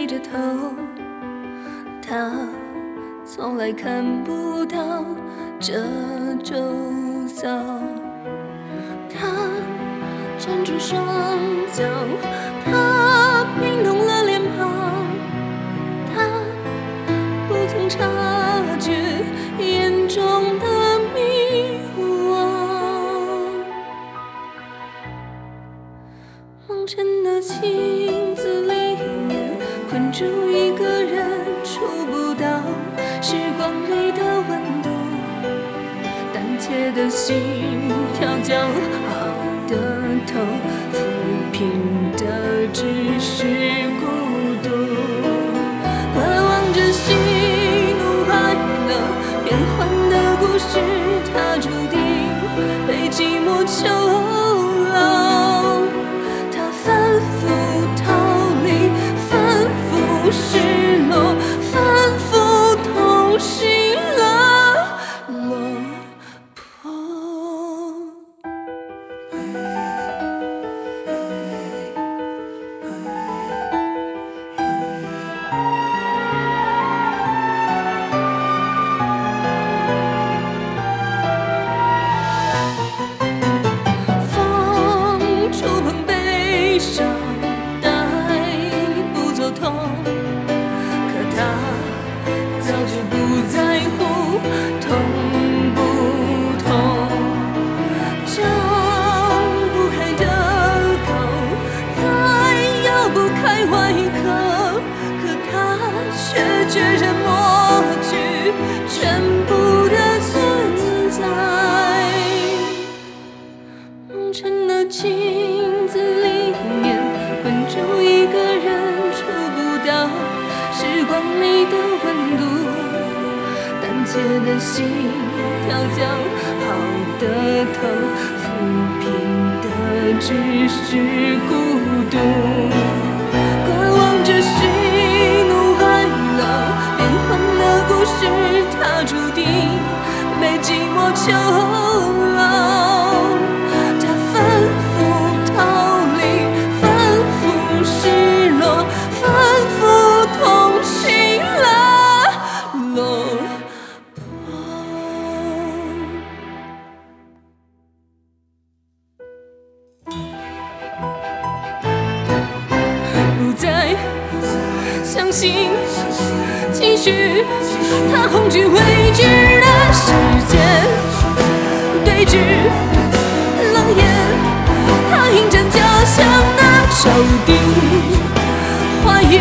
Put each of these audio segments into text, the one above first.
低着头，他从来看不到这周遭。他站住双脚，他冰冻了脸庞。他不曾察觉眼中的迷惘。梦真的清。住一个人，触不到时光里的温度。胆怯的心跳骄傲的头，抚平的只是孤早就不在乎痛不痛。张不开的口，再咬不开外壳，可他却决然抹去全部的存在。梦尘的镜切的心跳将好的头，抚平的只是孤独。相信继续，他恐惧未知的世界，对峙冷眼，他迎战家乡的仇敌，怀疑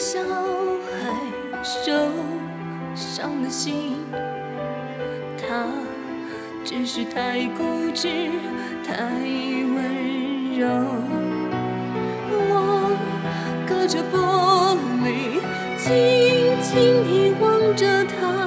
小孩，受伤的心，他只是太固执，太温柔。我隔着玻璃，静静地望着他，